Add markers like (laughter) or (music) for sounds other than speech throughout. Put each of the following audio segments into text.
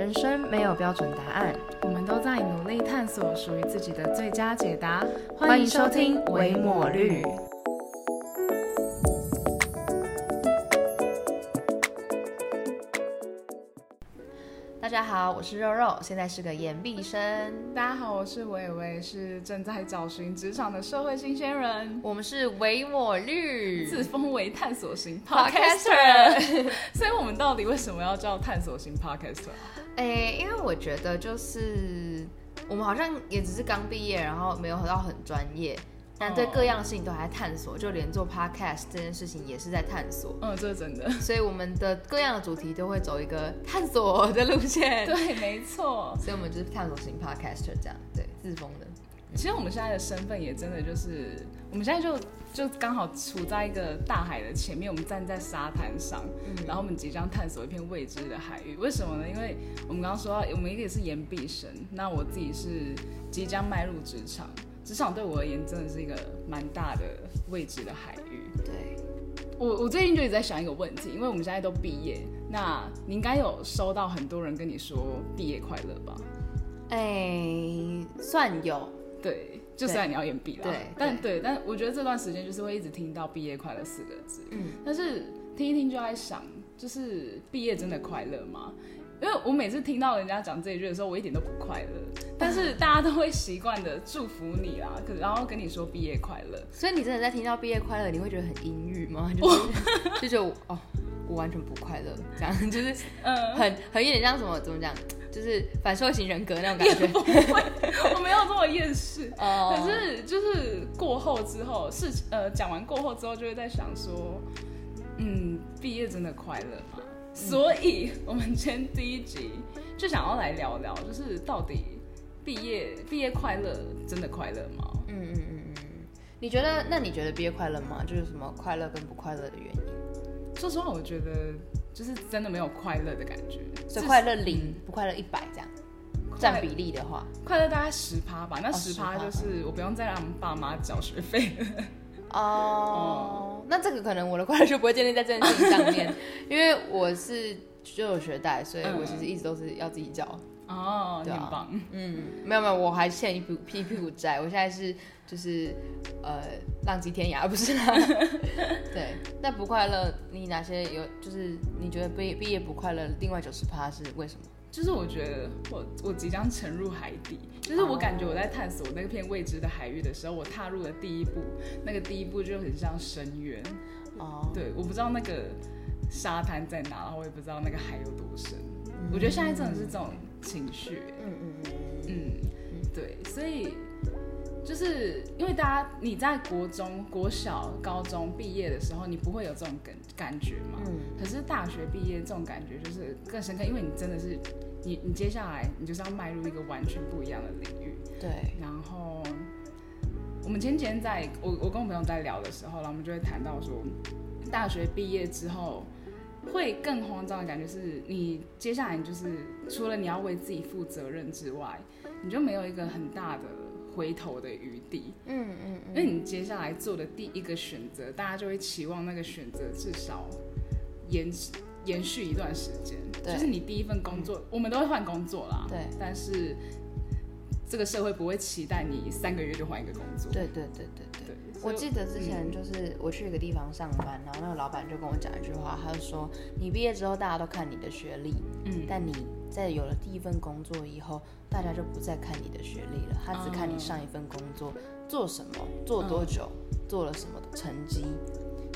人生没有标准答案，我们都在努力探索属于自己的最佳解答。欢迎收听《维抹绿》。大家好，我是肉肉，现在是个研毕生。大家好，我是伟伟，是正在找寻职场的社会新鲜人。我们是维抹绿，自封为探索型 (laughs) podcaster。(laughs) 所以，我们到底为什么要叫探索型 podcaster？哎，因为我觉得就是我们好像也只是刚毕业，然后没有到很专业。但对各样事情都还在探索，就连做 podcast 这件事情也是在探索。嗯，这是真的。所以我们的各样的主题都会走一个 (laughs) 探索的路线。对，没错。所以我们就是探索型 podcaster 这样，对，自封的。其实我们现在的身份也真的就是，我们现在就就刚好处在一个大海的前面，我们站在沙滩上，然后我们即将探索一片未知的海域。为什么呢？因为我们刚刚说到，我们一个也是岩壁生，那我自己是即将迈入职场。职场对我而言真的是一个蛮大的未知的海域。对，我我最近就一直在想一个问题，因为我们现在都毕业，那你应该有收到很多人跟你说毕业快乐吧？哎，算有。对，就算你要演毕了。对，但对，但我觉得这段时间就是会一直听到毕业快乐四个字。嗯，但是听一听就在想，就是毕业真的快乐吗？因为我每次听到人家讲这一句的时候，我一点都不快乐。但是大家都会习惯的祝福你啦，可然后跟你说毕业快乐。所以你真的在听到毕业快乐，你会觉得很阴郁吗？就是就觉得哦，我完全不快乐，这样 (laughs) 就是嗯，很很有点像什么怎么讲，就是反社会型人格那种感觉。我没有这么厌世，哦可是就是过后之后，事情呃讲完过后之后，就会在想说，嗯，毕业真的快乐吗？所以，我们今天第一集就想要来聊聊，就是到底毕业毕业快乐真的快乐吗？嗯嗯嗯嗯。你觉得？那你觉得毕业快乐吗？就是什么快乐跟不快乐的原因？说实话，我觉得就是真的没有快乐的感觉。是快乐零，不快乐一百这样。占比例的话，快乐大概十趴吧。那十趴就是我不用再让爸妈缴学费。哦，(laughs) 那这个可能我的快乐就不会建立在这件事情上面，因为我是就有学贷，所以我其实一直都是要自己交。哦，很棒。嗯，没有没有，我还欠一屁一屁股债，我现在是就是呃浪迹天涯，不是啦。(laughs) 对，那不快乐，你哪些有？就是你觉得毕毕业不快乐，另外九十趴是为什么？就是我觉得我我即将沉入海底，就是我感觉我在探索那片未知的海域的时候，我踏入了第一步，那个第一步就很像深渊。哦，对，我不知道那个沙滩在哪，然后我也不知道那个海有多深。我觉得现在真的是这种情绪。嗯嗯嗯嗯，对，所以就是因为大家你在国中国小、高中毕业的时候，你不会有这种感感觉嘛。嗯。可是大学毕业这种感觉就是更深刻，因为你真的是。你你接下来你就是要迈入一个完全不一样的领域，对。然后我们前几天在我我跟我朋友在聊的时候，然后我们就会谈到说，大学毕业之后会更慌张的感觉是，你接下来就是除了你要为自己负责任之外，你就没有一个很大的回头的余地。嗯嗯。因为你接下来做的第一个选择，大家就会期望那个选择至少延延续一段时间。就是你第一份工作，我们都会换工作啦。对，但是这个社会不会期待你三个月就换一个工作。对对对对对。我记得之前就是我去一个地方上班，然后那个老板就跟我讲一句话，他就说：“你毕业之后大家都看你的学历，嗯，但你在有了第一份工作以后，大家就不再看你的学历了，他只看你上一份工作做什么，做多久，做了什么的成绩。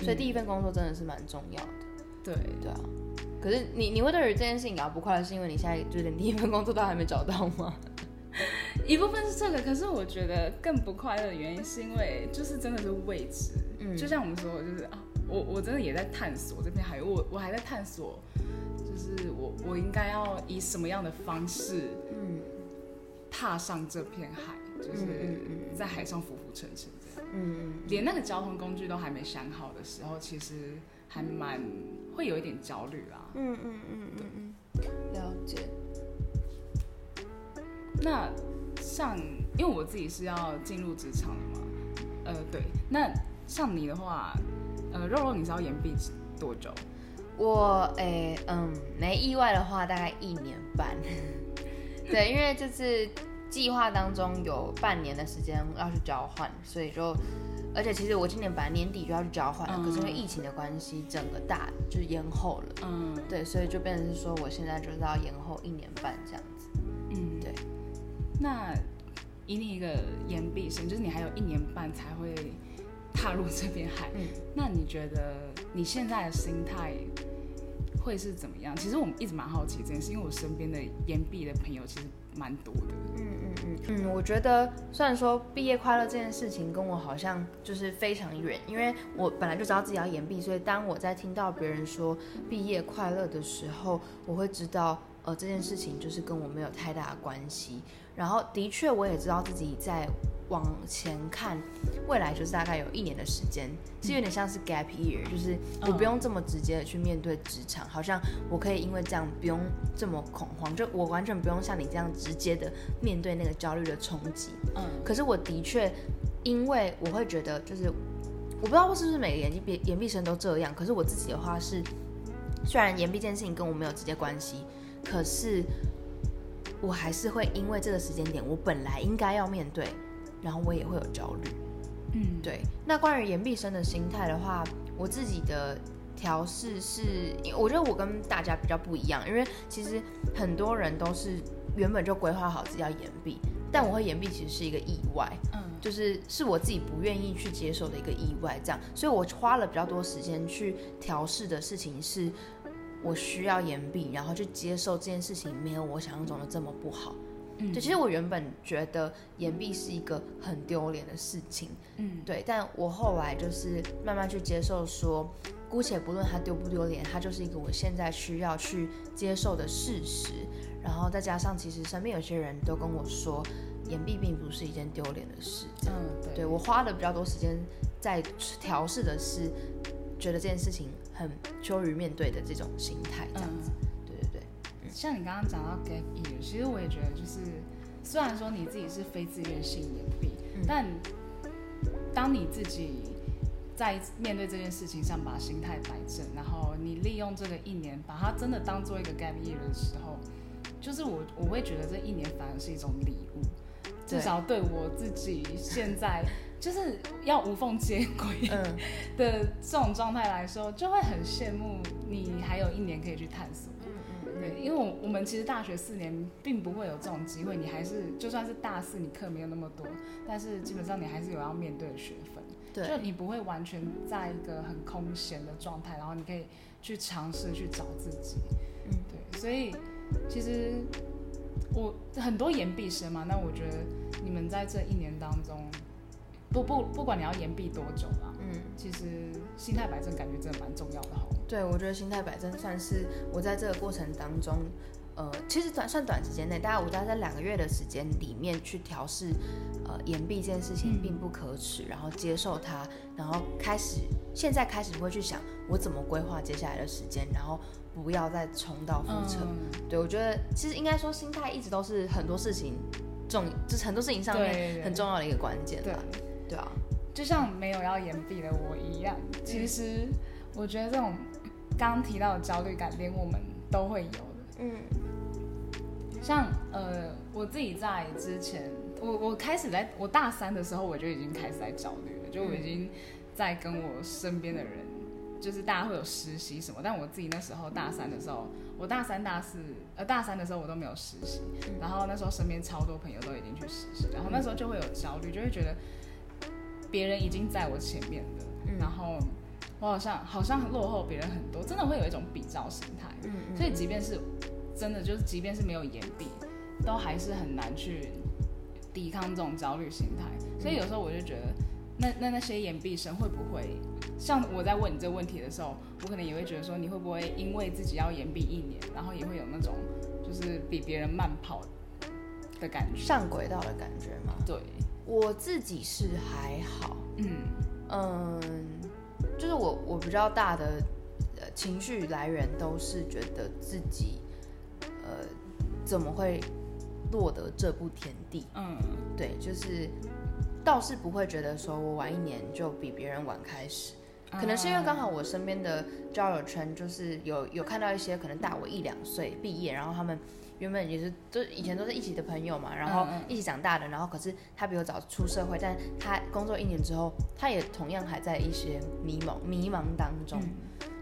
所以第一份工作真的是蛮重要的。对对啊。”可是你你会对于这件事情感到不快乐，是因为你现在就连第一份工作都还没找到吗？(laughs) 一部分是这个，可是我觉得更不快乐的原因是因为就是真的是未知。嗯，就像我们说，就是啊，我我真的也在探索这片海域，我我还在探索，就是我我应该要以什么样的方式，嗯，踏上这片海，就是在海上浮浮沉沉这样。嗯嗯，连那个交通工具都还没想好的时候，其实还蛮。会有一点焦虑啦。嗯嗯嗯嗯嗯，了解。那像，因为我自己是要进入职场的嘛，呃，对。那像你的话，呃，肉肉，你是要延毕多久？我诶，嗯，没意外的话，大概一年半。(laughs) 对，因为这次计划当中有半年的时间要去交换，所以就，而且其实我今年本来年底就要去交换了，可是因为疫情的关系，整个大就是延后了。嗯，对，所以就变成是说，我现在就是要延后一年半这样。那以你一个延毕生，就是你还有一年半才会踏入这片海，那你觉得你现在的心态会是怎么样？其实我们一直蛮好奇这件事，因为我身边的延毕的朋友其实蛮多的。嗯嗯嗯嗯，我觉得虽然说毕业快乐这件事情跟我好像就是非常远，因为我本来就知道自己要延毕，所以当我在听到别人说毕业快乐的时候，我会知道呃这件事情就是跟我没有太大的关系。然后的确，我也知道自己在往前看，未来就是大概有一年的时间，是有点像是 gap year，就是我不用这么直接的去面对职场，好像我可以因为这样不用这么恐慌，就我完全不用像你这样直接的面对那个焦虑的冲击。嗯，可是我的确，因为我会觉得，就是我不知道是不是每个研毕研毕生都这样，可是我自己的话是，虽然研毕这件事情跟我没有直接关系，可是。我还是会因为这个时间点，我本来应该要面对，然后我也会有焦虑。嗯，对。那关于岩壁生的心态的话，我自己的调试是，我觉得我跟大家比较不一样，因为其实很多人都是原本就规划好自己要岩壁，但我会岩壁其实是一个意外，嗯，就是是我自己不愿意去接受的一个意外，这样，所以我花了比较多时间去调试的事情是。我需要延毕，然后去接受这件事情没有我想象中的这么不好。嗯，对，其实我原本觉得延毕是一个很丢脸的事情。嗯，对，但我后来就是慢慢去接受，说姑且不论它丢不丢脸，它就是一个我现在需要去接受的事实。然后再加上，其实身边有些人都跟我说，延毕并不是一件丢脸的事。嗯，对我花了比较多时间在调试的是。觉得这件事情很羞于面对的这种心态，这样子，对对对。像你刚刚讲到 gap year，其实我也觉得，就是虽然说你自己是非自愿性延毕，但当你自己在面对这件事情上把心态摆正，然后你利用这个一年把它真的当做一个 gap year 的时候，就是我我会觉得这一年反而是一种礼物，至少对我自己现在。就是要无缝接轨 (laughs) 的这种状态来说，就会很羡慕你还有一年可以去探索。对，因为我我们其实大学四年并不会有这种机会，你还是就算是大四，你课没有那么多，但是基本上你还是有要面对的学分。对，就你不会完全在一个很空闲的状态，然后你可以去尝试去找自己。嗯，对，所以其实我很多研毕生嘛，那我觉得你们在这一年当中。不不，不管你要延毕多久啦，嗯，其实心态摆正感觉真的蛮重要的哈。对，我觉得心态摆正算是我在这个过程当中，呃，其实短算短时间内，大概我大概在两个月的时间里面去调试，呃，延毕这件事情并不可耻，然后接受它，然后开始现在开始会去想我怎么规划接下来的时间，然后不要再重蹈覆辙。对，我觉得其实应该说心态一直都是很多事情重，就是很多事情上面很重要的一个关键吧。对啊，就像没有要延毕的我一样，其实我觉得这种刚刚提到的焦虑感，连我们都会有的。嗯，像呃，我自己在之前，我我开始在我大三的时候，我就已经开始在焦虑了，就我已经在跟我身边的人，就是大家会有实习什么，但我自己那时候大三的时候，我大三大四呃大三的时候我都没有实习，然后那时候身边超多朋友都已经去实习，然后那时候就会有焦虑，就会觉得。别人已经在我前面了，然后我好像好像落后别人很多，真的会有一种比较心态。嗯所以即便是真的，就是即便是没有延毕，都还是很难去抵抗这种焦虑心态。所以有时候我就觉得，那那那些延毕生会不会像我在问你这个问题的时候，我可能也会觉得说，你会不会因为自己要延毕一年，然后也会有那种就是比别人慢跑的感觉，上轨道的感觉吗？对。我自己是还好，嗯。嗯，就是我我比较大的呃情绪来源都是觉得自己呃怎么会落得这步田地，嗯，对，就是倒是不会觉得说我晚一年就比别人晚开始，可能是因为刚好我身边的交友圈就是有有看到一些可能大我一两岁毕业，然后他们原本也是都以前都是一起的朋友嘛，然后一起长大的，然后可是他比我早出社会，但他工作一年之后，他也同样还在一些迷茫迷茫当中。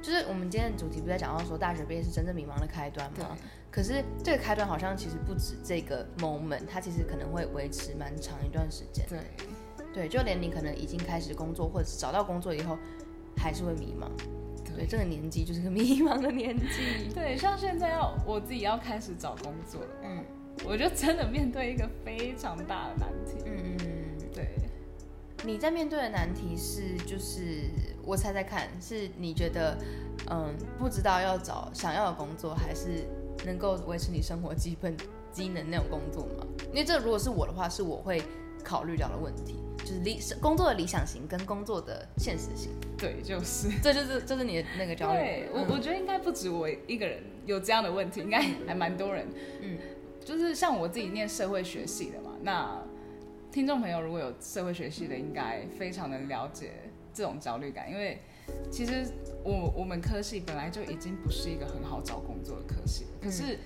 就是我们今天的主题不在讲到说大学毕业是真正迷茫的开端吗？可是这个开端好像其实不止这个 moment，它其实可能会维持蛮长一段时间。对，对，就连你可能已经开始工作或者是找到工作以后，还是会迷茫。对，这个年纪就是个迷茫的年纪。(laughs) 对，像现在要我自己要开始找工作了，嗯，我就真的面对一个非常大的难题。嗯嗯，对。你在面对的难题是，就是我猜猜看，是你觉得，嗯，不知道要找想要的工作，还是能够维持你生活基本机能那种工作吗？因为这如果是我的话，是我会考虑到的问题，就是理工作的理想型跟工作的现实型。对，就是，这就是这是你的那个焦虑。我我觉得应该不止我一个人有这样的问题，应该还蛮多人。嗯，就是像我自己念社会学系的嘛，那。听众朋友，如果有社会学系的，应该非常能了解这种焦虑感，因为其实我我们科系本来就已经不是一个很好找工作的科系，可是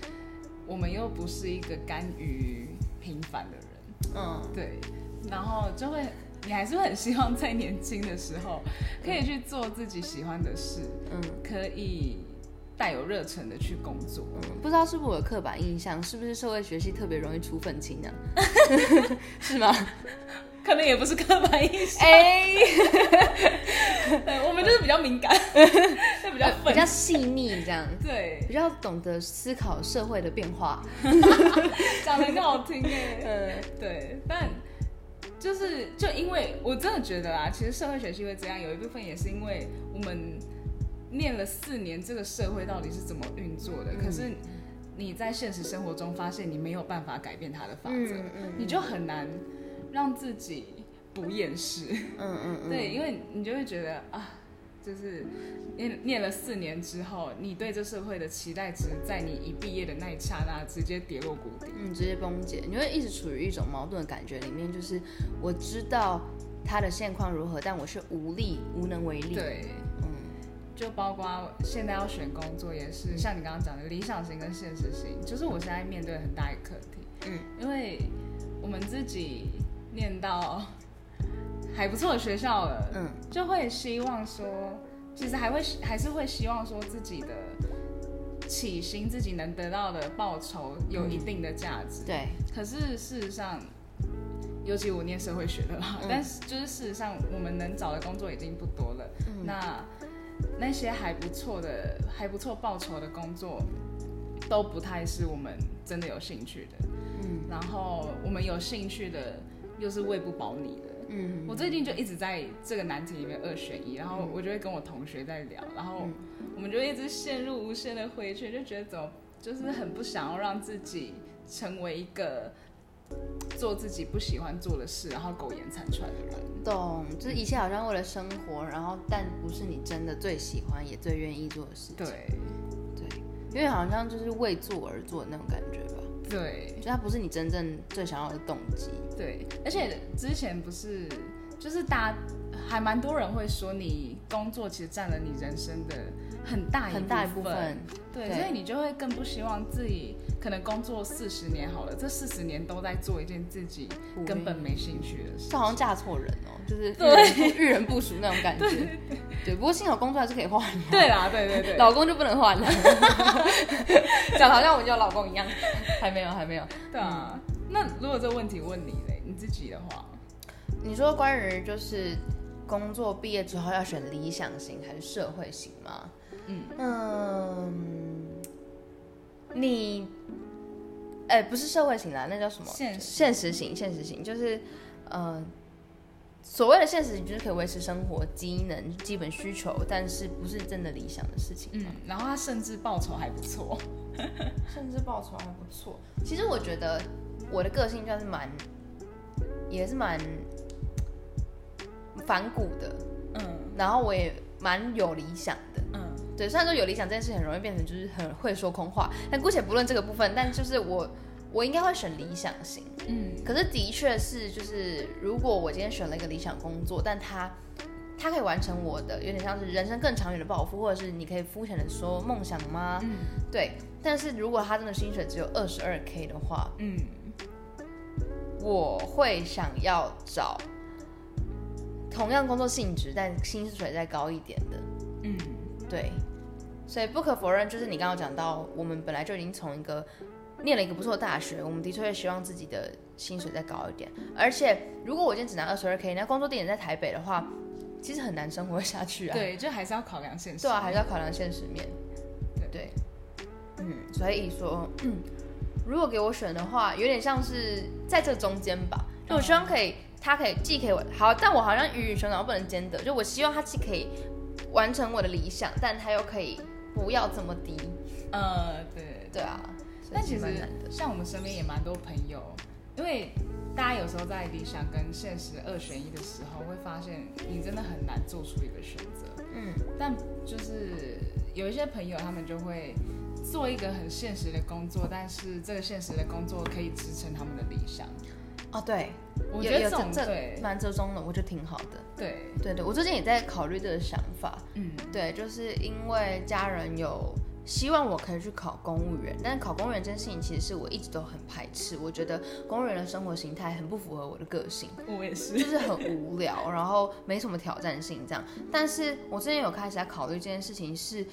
我们又不是一个甘于平凡的人，嗯，对，然后就会你还是会很希望在年轻的时候可以去做自己喜欢的事，嗯，可以。带有热忱的去工作，不知道是不是我的刻板印象，是不是社会学习特别容易出愤青呢？(laughs) (laughs) 是吗？可能也不是刻板印象。哎，(laughs) 我们就是比较敏感，(laughs) 就比较比较细腻这样。对，比较懂得思考社会的变化。(laughs) 讲的很好听哎。嗯，对，但就是就因为我真的觉得啊，其实社会学系会这样，有一部分也是因为我们。念了四年，这个社会到底是怎么运作的？可是你在现实生活中发现你没有办法改变它的法则，你就很难让自己不厌世。嗯嗯，(laughs) 对，因为你就会觉得啊，就是念念了四年之后，你对这社会的期待值在你一毕业的那一刹那直接跌落谷底，嗯，直接崩解。你会一直处于一种矛盾的感觉里面，就是我知道他的现况如何，但我是无力、无能为力。对。就包括现在要选工作，也是像你刚刚讲的理想型跟现实型，就是我现在面对很大一个课题。嗯，因为我们自己念到还不错的学校了，嗯，就会希望说，其实还会还是会希望说自己的起薪自己能得到的报酬有一定的价值。对。可是事实上，尤其我念社会学的啦，但是就是事实上我们能找的工作已经不多了。那那些还不错的、还不错报酬的工作，都不太是我们真的有兴趣的。嗯，然后我们有兴趣的，又是喂不饱你的。嗯，我最近就一直在这个难题里面二选一，然后我就会跟我同学在聊，然后我们就一直陷入无限的回圈，就觉得怎么就是很不想要让自己成为一个。做自己不喜欢做的事，然后苟延残喘的人，懂？就是一切好像为了生活，然后但不是你真的最喜欢也最愿意做的事情。对，对，因为好像就是为做而做的那种感觉吧。对，就它不是你真正最想要的动机。对，而且之前不是，就是大家还蛮多人会说，你工作其实占了你人生的很大很大一部分。对，所以你就会更不希望自己。可能工作四十年好了，这四十年都在做一件自己根本没兴趣的事，这好像嫁错人哦，就是对 (laughs) 遇人不淑那种感觉。对，不过幸好工作还是可以换。对啦，对对对，老公就不能换了。(laughs) 讲好像我有老公一样，还没有，还没有。对啊，那如果这个问题问你嘞，你自己的话，你说关于就是工作毕业之后要选理想型还是社会型吗？嗯嗯。你，哎，不是社会型啦，那叫什么？现现实型，现实型就是，呃，所谓的现实型就是可以维持生活机能、基本需求，但是不是真的理想的事情。嗯，然后他甚至报酬还不错，(laughs) 甚至报酬还不错。其实我觉得我的个性算是蛮，也是蛮反骨的，嗯，然后我也蛮有理想的，嗯。对，虽然说有理想这件事很容易变成就是很会说空话，但姑且不论这个部分，但就是我我应该会选理想型，嗯，可是的确是就是如果我今天选了一个理想工作，但他它可以完成我的有点像是人生更长远的抱负，或者是你可以肤浅的说梦想吗？嗯，对。但是如果他真的薪水只有二十二 k 的话，嗯，我会想要找同样工作性质但薪水再高一点的。嗯，对。所以不可否认，就是你刚刚讲到，我们本来就已经从一个念了一个不错的大学，我们的确会希望自己的薪水再高一点。而且如果我今天只拿二十二 k，那工作地点在台北的话。其实很难生活下去啊。对，就还是要考量现实。对啊，还是要考量现实面。对，嗯，所以说，如果给我选的话，有点像是在这中间吧。就我希望可以，他可以既可以好，但我好像鱼与熊掌不能兼得。就我希望他既可以完成我的理想，但他又可以不要这么低。呃，对，对啊。但其实像我们身边也蛮多朋友，因为。大家有时候在理想跟现实二选一的时候，会发现你真的很难做出一个选择。嗯，但就是有一些朋友，他们就会做一个很现实的工作，但是这个现实的工作可以支撑他们的理想。哦，对，我觉得这种对蛮折中的，我觉得挺好的。对，对对，我最近也在考虑这个想法。嗯，对，就是因为家人有。希望我可以去考公务员，但是考公务员这件事情其实是我一直都很排斥。我觉得公务员的生活形态很不符合我的个性，我也是，就是很无聊，(laughs) 然后没什么挑战性这样。但是我最近有开始在考虑这件事情，是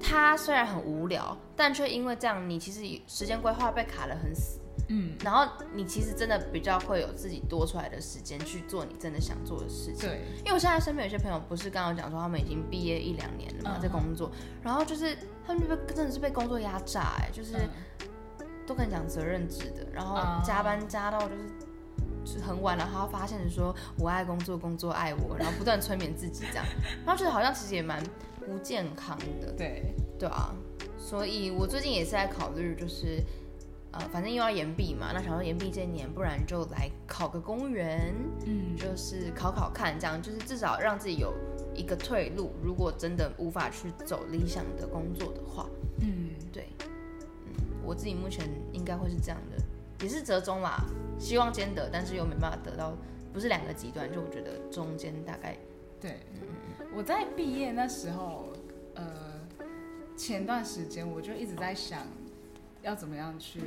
它虽然很无聊，但却因为这样，你其实时间规划被卡得很死。嗯，然后你其实真的比较会有自己多出来的时间去做你真的想做的事情。对，因为我现在身边有些朋友不是刚刚讲说他们已经毕业一两年了嘛，在工作，然后就是他们被真的是被工作压榨，哎，就是都跟你讲责任制的，然后加班加到就是是很晚了，然后发现说我爱工作，工作爱我，然后不断催眠自己这样，然后觉得好像其实也蛮不健康的。对，对啊，所以我最近也是在考虑就是。呃，反正又要延毕嘛，那想说延毕这一年，不然就来考个公务员，嗯，就是考考看，这样就是至少让自己有一个退路。如果真的无法去走理想的工作的话，嗯，对，嗯，我自己目前应该会是这样的，也是折中啦，希望兼得，但是又没办法得到，不是两个极端，就我觉得中间大概，对，嗯，我在毕业那时候，呃，前段时间我就一直在想。要怎么样去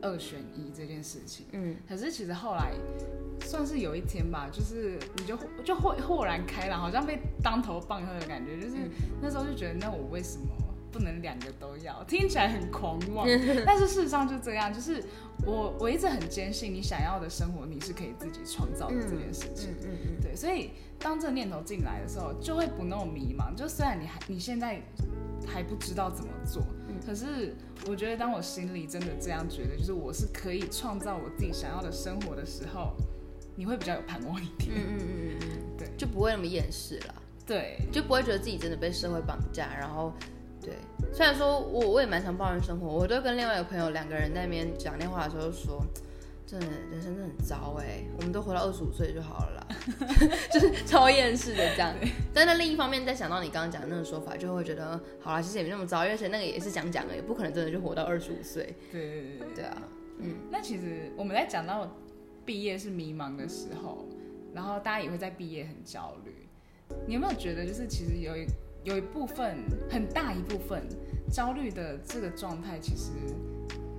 二选一这件事情？嗯，可是其实后来算是有一天吧，就是你就就豁豁然开朗，好像被当头棒喝的感觉。就是那时候就觉得，那我为什么不能两个都要？听起来很狂妄，(laughs) 但是事实上就这样。就是我我一直很坚信，你想要的生活，你是可以自己创造的这件事情。嗯嗯。对，所以当这个念头进来的时候，就会不那么迷茫。就虽然你还你现在还不知道怎么做。可是，我觉得当我心里真的这样觉得，就是我是可以创造我自己想要的生活的时候，你会比较有盼望一点。嗯嗯嗯嗯 (laughs) 对，就不会那么厌世了。对，就不会觉得自己真的被社会绑架。然后，对，虽然说我我也蛮常抱怨生活，我都跟另外一个朋友两个人在那边讲电话的时候说。真的人生真的很糟哎，我们都活到二十五岁就好了啦，(laughs) 就是超厌世的这样。但在另一方面，再想到你刚刚讲的那个说法，就会觉得好了，其实也没那么糟，而且那个也是讲讲的，也不可能真的就活到二十五岁。对对对对对啊，嗯。那其实我们在讲到毕业是迷茫的时候，然后大家也会在毕业很焦虑。你有没有觉得，就是其实有一有一部分很大一部分焦虑的这个状态，其实。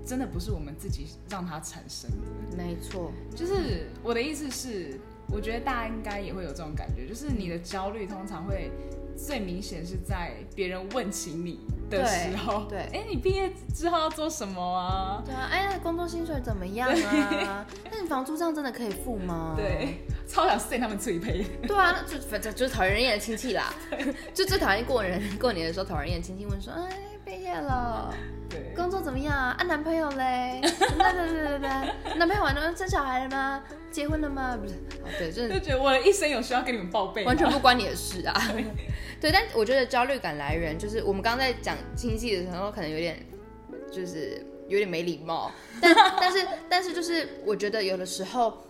真的不是我们自己让它产生的，没错。就是我的意思是，我觉得大家应该也会有这种感觉，就是你的焦虑通常会最明显是在别人问起你的时候。对，哎，你毕业之后要做什么啊？对啊，哎，工作薪水怎么样啊？那你房租这样真的可以付吗？对，超想塞他们催赔。对啊，就反正就是讨人厌的亲戚啦，(laughs) 就最讨厌过年过年的时候讨人厌亲戚问说，哎，毕业了。工作怎么样啊？啊，男朋友嘞？(laughs) 对对对对对，男朋友完了生小孩了吗？结婚了吗？不是，对，就是就觉得我的一生有需要跟你们报备，完全不关你的事啊。(laughs) 对，但我觉得焦虑感来源就是我们刚刚在讲亲戚的时候，可能有点就是有点没礼貌，但 (laughs) 但是但是就是我觉得有的时候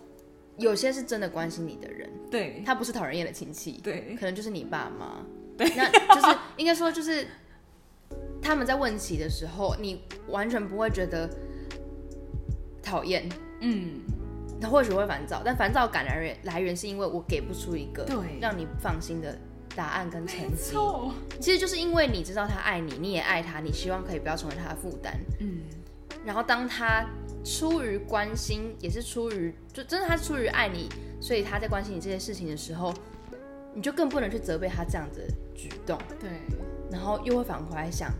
有些是真的关心你的人，对他不是讨人厌的亲戚，对，可能就是你爸妈，对，那就是应该说就是。他们在问起的时候，你完全不会觉得讨厌，嗯，他或许会烦躁，但烦躁感来源来源是因为我给不出一个对让你放心的答案跟成绩。其实就是因为你知道他爱你，你也爱他，你希望可以不要成为他的负担。嗯，然后当他出于关心，也是出于就真的他出于爱你，所以他在关心你这些事情的时候，你就更不能去责备他这样子的举动。对，然后又会反回来想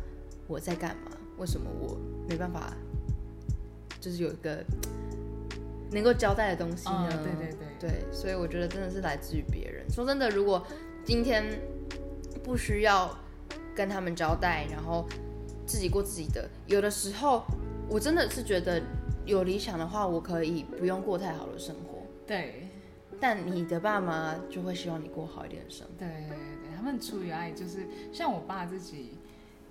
我在干嘛？为什么我没办法，就是有一个能够交代的东西呢？嗯对对对对，所以我觉得真的是来自于别人。说真的，如果今天不需要跟他们交代，然后自己过自己的，有的时候我真的是觉得有理想的话，我可以不用过太好的生活。对，但你的爸妈就会希望你过好一点的生活。对，他们出于爱，就是像我爸自己，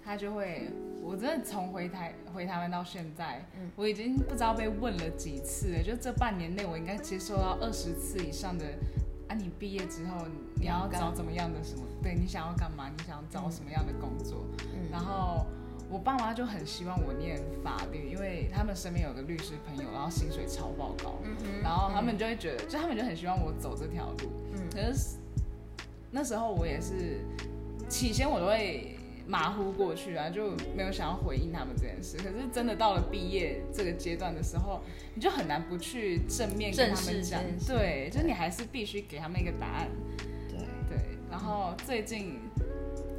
他就会，我真的从回台回台湾到现在，嗯我已经不知道被问了几次了，就这半年内，我应该接受到二十次以上的。啊，你毕业之后你要找怎么样的什么？对你想要干嘛？你想找什么样的工作？嗯然后我爸妈就很希望我念法律，因为他们身边有个律师朋友，然后薪水超爆高，嗯然后他们就会觉得，就他们就很希望我走这条路。嗯可是那时候我也是，起先我都会马虎过去啊，就没有想要回应他们这件事。可是真的到了毕业这个阶段的时候，你就很难不去正面跟他们讲对，就是你还是必须给他们一个答案。对，对，然后最近，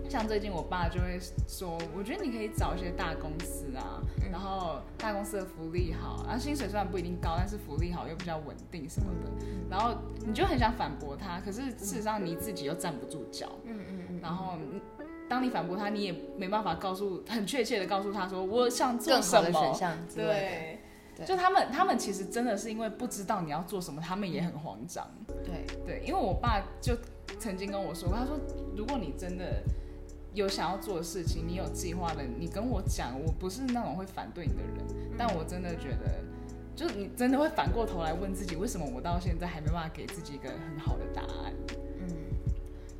像最近我爸就会说，我觉得你可以找一些大公司啊，嗯然后大公司的福利好，然后薪水虽然不一定高，但是福利好又比较稳定什么的，嗯然后你就很想反驳他，可是事实上你自己又站不住脚，嗯嗯嗯，然后当你反驳他，你也没办法告诉很确切的告诉他说我想做什么。对就他们，他们其实真的是因为不知道你要做什么，他们也很慌张。对，对，因为我爸就曾经跟我说过，他说如果你真的有想要做的事情，你有计划的，你跟我讲，我不是那种会反对你的人，但我真的觉得，就是你真的会反过头来问自己，为什么我到现在还没办法给自己一个很好的答案？嗯，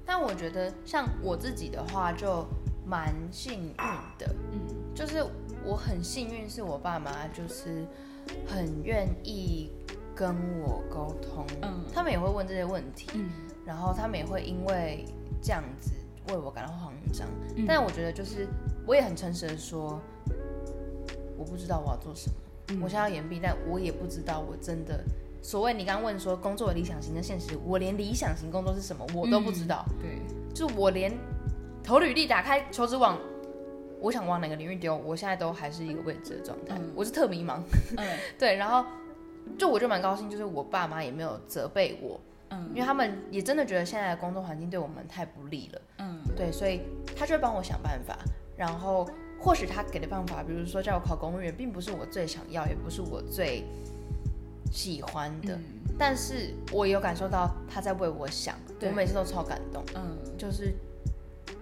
但我觉得像我自己的话，就蛮幸运的，嗯。就是我很幸运，是我爸妈就是很愿意跟我沟通，嗯。他们也会问这些问题，嗯。然后他们也会因为这样子为我感到慌张，嗯但我觉得就是我也很诚实的说，我不知道我要做什么，嗯我现在要延毕，但我也不知道我真的。所谓你刚刚问说工作的理想型跟现实，我连理想型工作是什么我都不知道，对，就我连投履历打开求职网，我想往哪个领域丢，我现在都还是一个未知的状态，嗯我是特迷茫。嗯 (laughs) 对，然后就我就蛮高兴，就是我爸妈也没有责备我，嗯。因为他们也真的觉得现在的工作环境对我们太不利了，嗯。对，所以他就会帮我想办法，然后或许他给的办法，比如说叫我考公务员，并不是我最想要，也不是我最喜欢的，嗯。但是我有感受到他在为我想，我每次都超感动。嗯。就是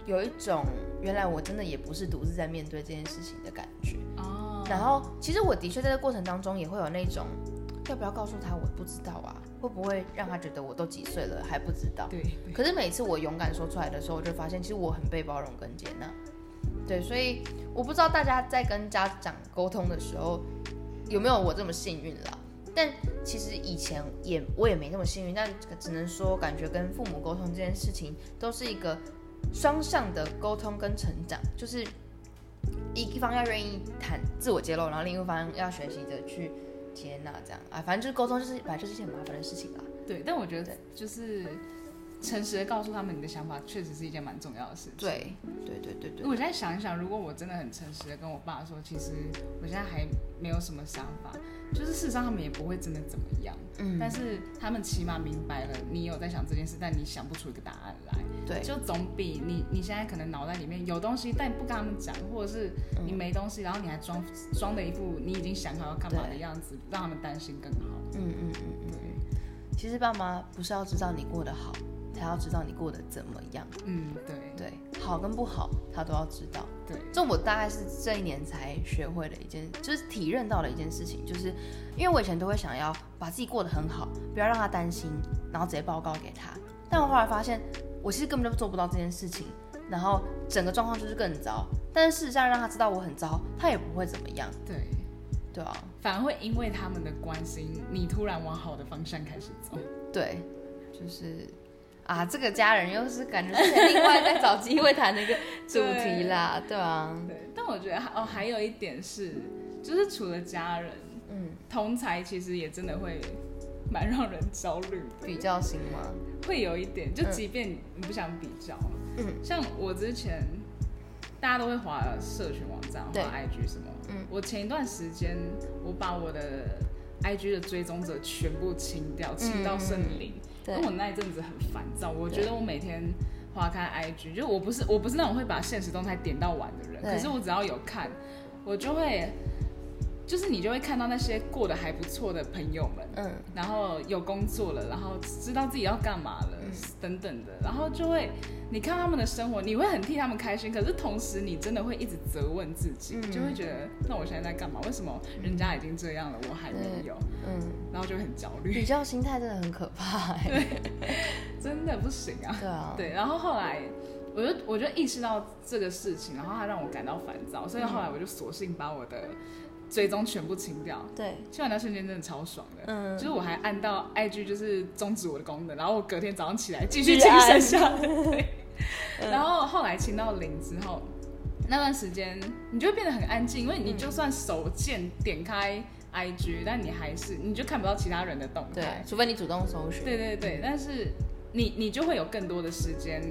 有一种原来我真的也不是独自在面对这件事情的感觉。哦，然后其实我的确在这过程当中也会有那种要不要告诉他我不知道啊，会不会让他觉得我都几岁了还不知道？对对可是每次我勇敢说出来的时候，我就发现其实我很被包容跟接纳。对，所以我不知道大家在跟家长沟通的时候有没有我这么幸运了。但其实以前也我也没那么幸运，但只能说感觉跟父母沟通这件事情都是一个双向的沟通跟成长，就是一方要愿意谈自我揭露，然后另一方要学习着去接纳，这样啊，反正就是沟通就是本来就是一件很麻烦的事情啦。对，但我觉得就是诚实的告诉他们你的想法，确实是一件蛮重要的事情。对，对对对对，我现在想一想，如果我真的很诚实的跟我爸说，其实我现在还没有什么想法，就是事实上他们也不会真的怎么样，嗯但是他们起码明白了你有在想这件事，但你想不出一个答案来，对，就总比你你现在可能脑袋里面有东西，但你不跟他们讲，或者是你没东西，然后你还装装的一副你已经想好要干嘛的样子，让他们担心更好。嗯嗯嗯嗯。对，其实爸妈不是要知道你过得好，才要知道你过得怎么样。嗯，对对，好跟不好，他都要知道。对，这我大概是这一年才学会的一件，就是体认到的一件事情，就是因为我以前都会想要把自己过得很好，不要让他担心，然后直接报告给他。但我后来发现，我其实根本就做不到这件事情，然后整个状况就是更糟。但是事实上让他知道我很糟，他也不会怎么样。对，对啊，反而会因为他们的关心，你突然往好的方向开始走。对，就是啊，这个家人又是感觉是另外在找机会谈的一个主 (laughs) 题啦，对啊。对，但我觉得哦，还有一点是，就是除了家人，嗯，同才其实也真的会蛮让人焦虑的，比较型吗？会有一点，就即便你不想比较，嗯，像我之前。大家都会滑社群网站，滑 IG 什么。嗯，我前一段时间我把我的 IG 的追踪者全部清掉，清到剩零。因为我那一阵子很烦躁，我觉得我每天划开 IG，就我不是我不是那种会把现实动态点到完的人，可是我只要有看，我就会。就是你就会看到那些过得还不错的朋友们，嗯，然后有工作了，然后知道自己要干嘛了，等等的，然后就会你看他们的生活，你会很替他们开心，可是同时你真的会一直责问自己，就会觉得那我现在在干嘛？为什么人家已经这样了，我还没有？嗯，然后就很焦虑。比较心态真的很可怕，(laughs) 对，真的不行啊。对啊，对。然后后来我就我就意识到这个事情，然后它让我感到烦躁，所以后来我就索性把我的。追踪全部清掉，对，清完那瞬间真的超爽的，嗯，就是我还按到 IG 就是终止我的功能，然后我隔天早上起来继续清剩下的，(laughs) 对，然后后来清到零之后，那段时间你就会变得很安静，因为你就算手贱点开 IG，但你还是你就看不到其他人的动态，除非你主动搜寻，对对对，但是你你就会有更多的时间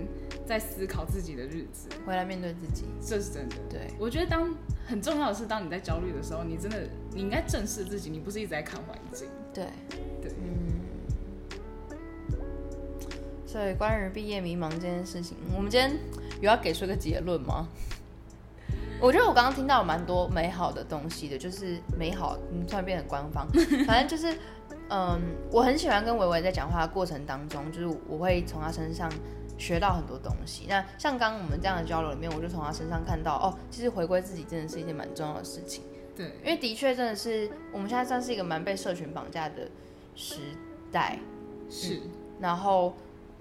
在思考自己的日子，回来面对自己，这是真的，对我觉得当。很重要的是，当你在焦虑的时候，你真的你应该正视自己，你不是一直在看环境。对对，嗯。所以关于毕业迷茫这件事情，我们今天有要给出一个结论吗？我觉得我刚刚听到蛮多美好的东西的，就是美好，嗯，突然变得官方。反正就是，嗯，我很喜欢跟维维在讲话的过程当中，就是我会从他身上。学到很多东西。那像刚刚我们这样的交流里面，我就从他身上看到，哦，其实回归自己真的是一件蛮重要的事情。对，因为的确真的是我们现在算是一个蛮被社群绑架的时代。是。然后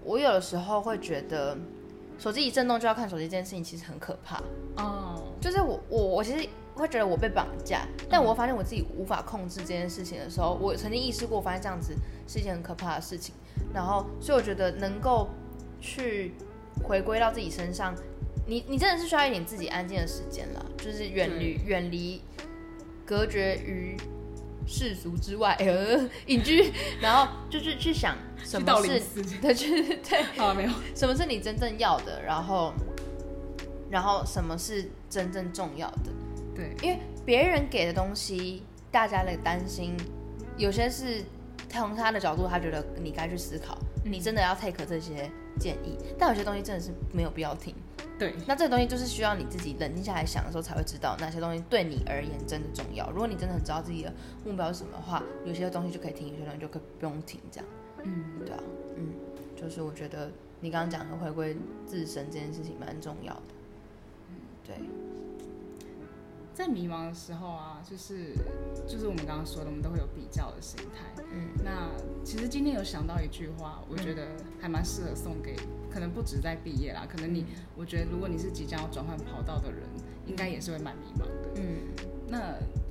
我有的时候会觉得，手机一震动就要看手机这件事情其实很可怕。哦。就是我我我其实会觉得我被绑架，但我发现我自己无法控制这件事情的时候，我曾经意识过，发现这样子是一件很可怕的事情。然后，所以我觉得能够。去回归到自己身上，你你真的是需要一点自己安静的时间了，就是远离远离，隔绝于世俗之外，呃，隐居，然后就是去想什么是对，对 (laughs) 对，好没有，什么是你真正要的，然后然后什么是真正重要的，对，因为别人给的东西，大家的担心，有些是从他的角度，他觉得你该去思考，你真的要 take 这些。建议，但有些东西真的是没有必要听。对，那这个东西就是需要你自己冷静下来想的时候，才会知道哪些东西对你而言真的重要。如果你真的很知道自己的目标是什么的话，有些东西就可以听，有些东西就可以不用听。这样，嗯，对啊，嗯，就是我觉得你刚刚讲的回归自身这件事情蛮重要的。嗯，对。在迷茫的时候啊，就是就是我们刚刚说的，我们都会有比较的心态。嗯，那其实今天有想到一句话，我觉得还蛮适合送给，可能不止在毕业啦，可能你，我觉得如果你是即将要转换跑道的人，应该也是会蛮迷茫的。嗯，那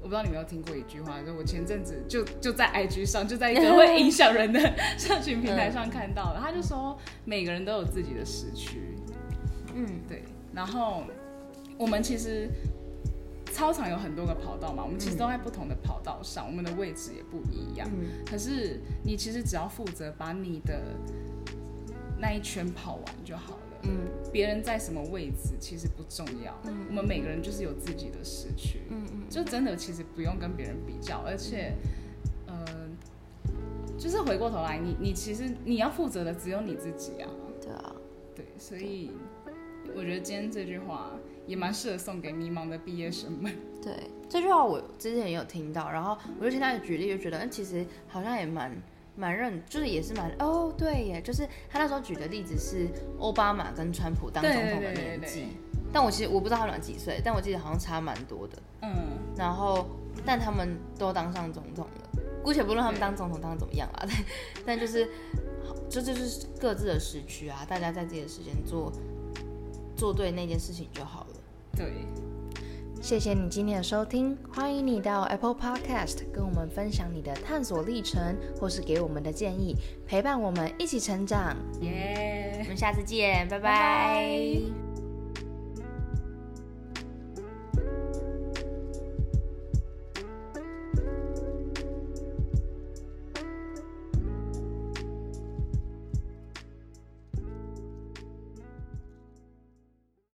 我不知道你有没有听过一句话，就我前阵子就就在 IG 上，就在一个 (laughs) 会影响人的社群平台上看到了，他就说每个人都有自己的时区。嗯，对，然后我们其实。操场有很多个跑道嘛，我们其实都在不同的跑道上，我们的位置也不一样。可是你其实只要负责把你的那一圈跑完就好了。嗯，别人在什么位置其实不重要。嗯，我们每个人就是有自己的时区。嗯嗯，就真的其实不用跟别人比较，而且，呃，就是回过头来，你你其实你要负责的只有你自己啊。对啊，对，所以我觉得今天这句话。也蛮适合送给迷茫的毕业生们。对这句话，我之前也有听到，然后我就听他举例，就觉得，嗯，其实好像也蛮蛮认，就是也是蛮，哦，对耶，就是他那时候举的例子是奥巴马跟川普当总统的年纪，但我其实我不知道他们几岁，但我记得好像差蛮多的。嗯。然后，但他们都当上总统了，姑且不论他们当总统当的怎么样啊，(laughs) 但但就是，这就是各自的时区啊，大家在自己的时间做做对那件事情就好了。对，谢谢你今天的收听，欢迎你到 Apple Podcast 跟我们分享你的探索历程，或是给我们的建议，陪伴我们一起成长。耶！我们下次见，拜拜。